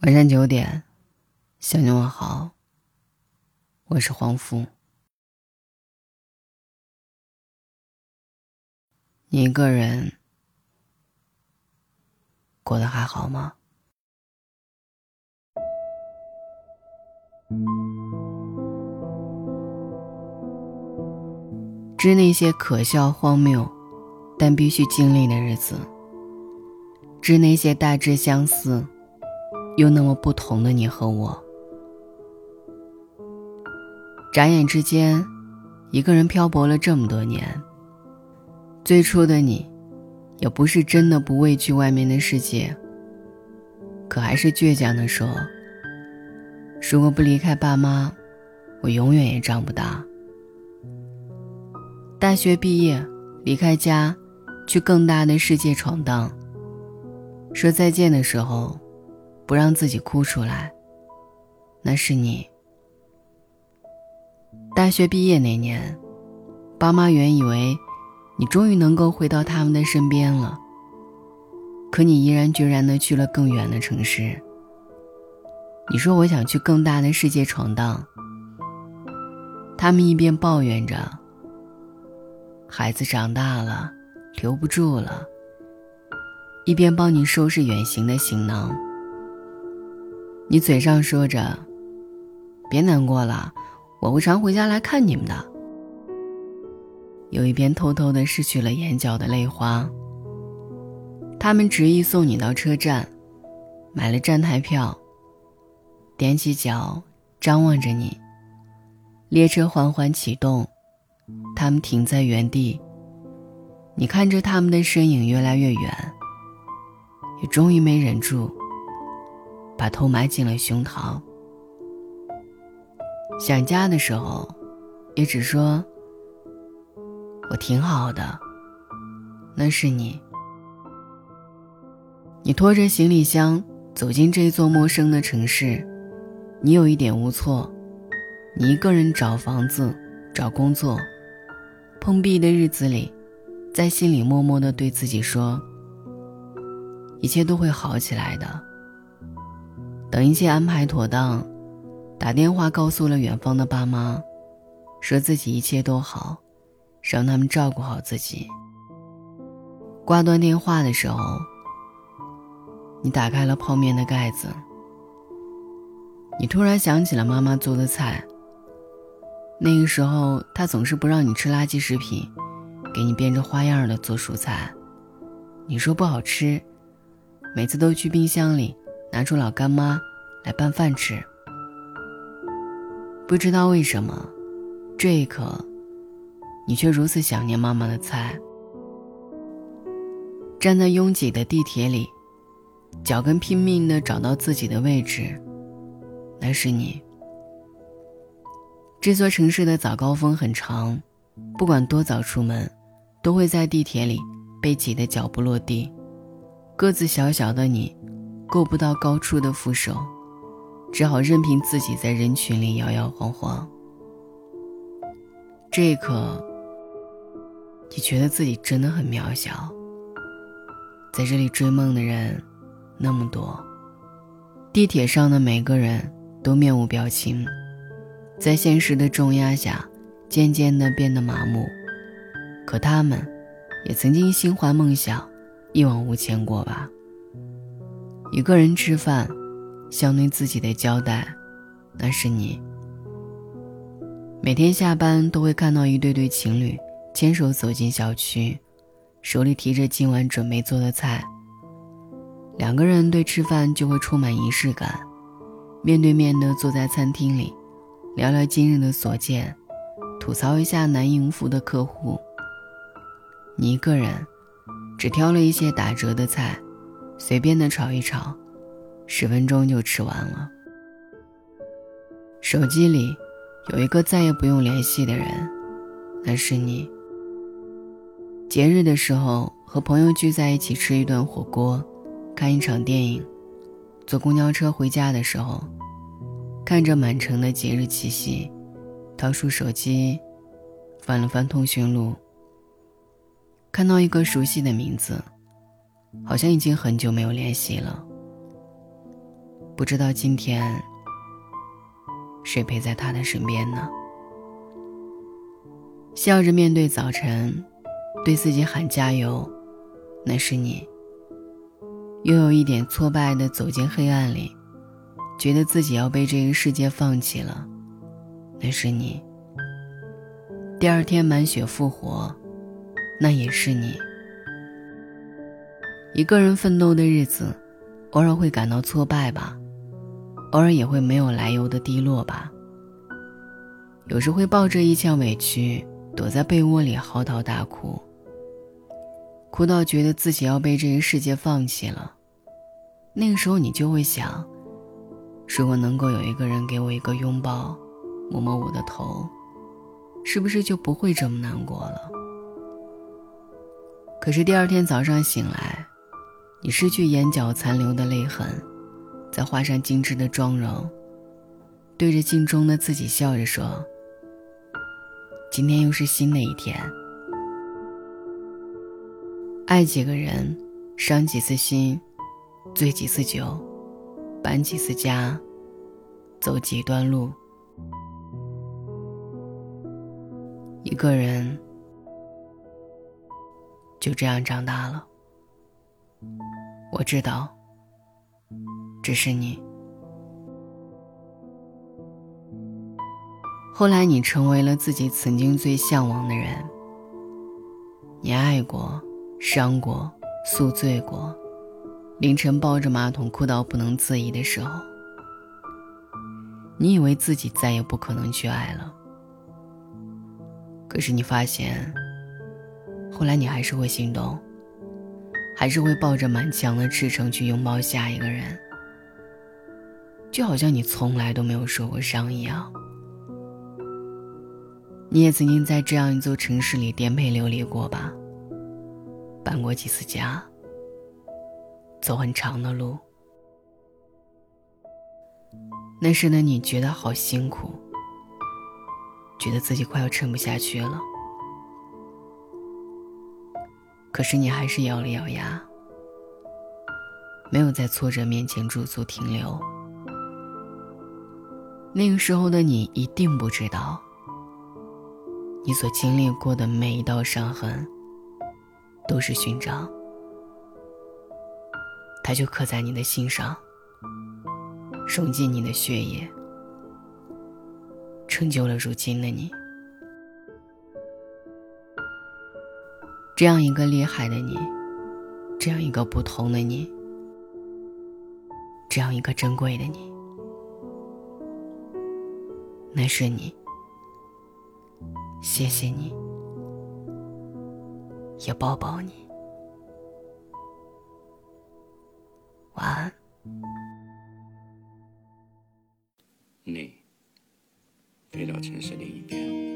晚上九点，向你问好。我是黄福。你一个人过得还好吗？知那些可笑荒谬，但必须经历的日子；知那些大致相似。又那么不同的你和我，眨眼之间，一个人漂泊了这么多年。最初的你，也不是真的不畏惧外面的世界，可还是倔强的说：“如果不离开爸妈，我永远也长不大。”大学毕业，离开家，去更大的世界闯荡。说再见的时候。不让自己哭出来。那是你。大学毕业那年，爸妈原以为你终于能够回到他们的身边了，可你毅然决然的去了更远的城市。你说我想去更大的世界闯荡。他们一边抱怨着孩子长大了，留不住了，一边帮你收拾远行的行囊。你嘴上说着“别难过了，我会常回家来看你们的”，有一边偷偷的拭去了眼角的泪花。他们执意送你到车站，买了站台票，踮起脚张望着你。列车缓缓启动，他们停在原地。你看着他们的身影越来越远，也终于没忍住。把头埋进了胸膛。想家的时候，也只说：“我挺好的。”那是你。你拖着行李箱走进这座陌生的城市，你有一点无措。你一个人找房子、找工作，碰壁的日子里，在心里默默的对自己说：“一切都会好起来的。”等一切安排妥当，打电话告诉了远方的爸妈，说自己一切都好，让他们照顾好自己。挂断电话的时候，你打开了泡面的盖子，你突然想起了妈妈做的菜。那个时候，她总是不让你吃垃圾食品，给你变着花样的做蔬菜，你说不好吃，每次都去冰箱里。拿出老干妈来拌饭吃，不知道为什么，这一刻，你却如此想念妈妈的菜。站在拥挤的地铁里，脚跟拼命的找到自己的位置，那是你。这座城市的早高峰很长，不管多早出门，都会在地铁里被挤得脚不落地。个子小小的你。够不到高处的扶手，只好任凭自己在人群里摇摇晃晃。这一刻，你觉得自己真的很渺小。在这里追梦的人那么多，地铁上的每个人都面无表情，在现实的重压下，渐渐的变得麻木。可他们，也曾经心怀梦想，一往无前过吧。一个人吃饭，相对自己的交代，那是你。每天下班都会看到一对对情侣牵手走进小区，手里提着今晚准备做的菜。两个人对吃饭就会充满仪式感，面对面的坐在餐厅里，聊聊今日的所见，吐槽一下难应付的客户。你一个人，只挑了一些打折的菜。随便的炒一炒，十分钟就吃完了。手机里有一个再也不用联系的人，那是你。节日的时候和朋友聚在一起吃一顿火锅，看一场电影，坐公交车回家的时候，看着满城的节日气息，掏出手机，翻了翻通讯录，看到一个熟悉的名字。好像已经很久没有联系了。不知道今天谁陪在他的身边呢？笑着面对早晨，对自己喊加油，那是你；又有一点挫败的走进黑暗里，觉得自己要被这个世界放弃了，那是你；第二天满血复活，那也是你。一个人奋斗的日子，偶尔会感到挫败吧，偶尔也会没有来由的低落吧。有时会抱着一腔委屈。躲在被窝里嚎啕大哭，哭到觉得自己要被这个世界放弃了。那个时候，你就会想：如果能够有一个人给我一个拥抱，摸摸我的头，是不是就不会这么难过了？可是第二天早上醒来，你失去眼角残留的泪痕，再画上精致的妆容，对着镜中的自己笑着说。今天又是新的一天。爱几个人，伤几次心，醉几次酒，搬几次家，走几段路。一个人就这样长大了。我知道，只是你。后来，你成为了自己曾经最向往的人。你爱过，伤过，宿醉过，凌晨抱着马桶哭到不能自已的时候，你以为自己再也不可能去爱了。可是你发现，后来你还是会心动，还是会抱着满腔的赤诚去拥抱下一个人，就好像你从来都没有受过伤一样。你也曾经在这样一座城市里颠沛流离过吧？搬过几次家，走很长的路。那时的你觉得好辛苦，觉得自己快要撑不下去了。可是你还是咬了咬牙，没有在挫折面前驻足停留。那个时候的你一定不知道。你所经历过的每一道伤痕，都是勋章，它就刻在你的心上，融进你的血液，成就了如今的你。这样一个厉害的你，这样一个不同的你，这样一个珍贵的你，那是你。谢谢你，也抱抱你。晚安。你飞到城市另一边，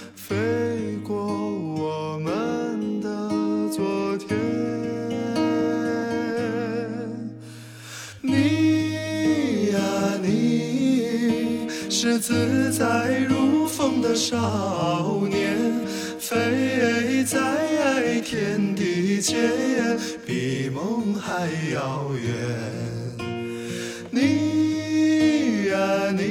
飞过我们的昨天。你呀，你是自在如。风的少年，飞在天地间，比梦还遥远。你呀你，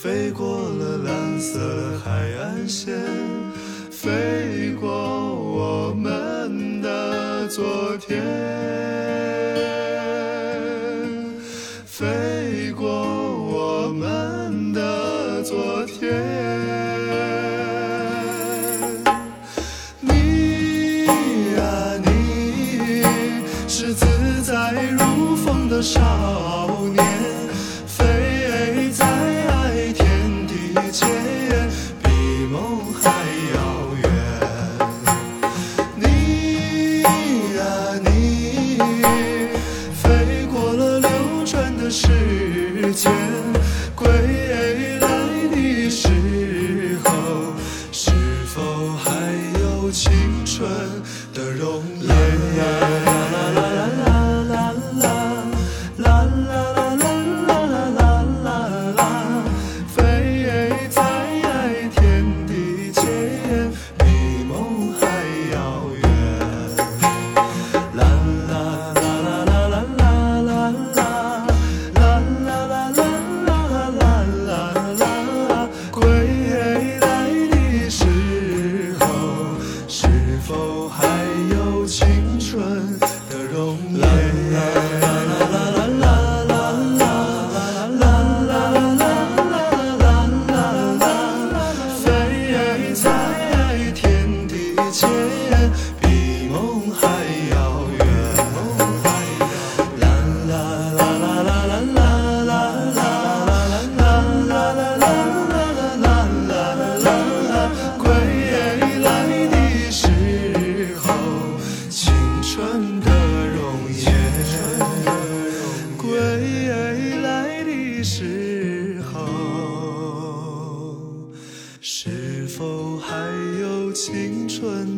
飞过了蓝色海岸线，飞过我们的昨天，飞过我们的昨天。你啊，你是自在如风的少归来的时候，是否还有青春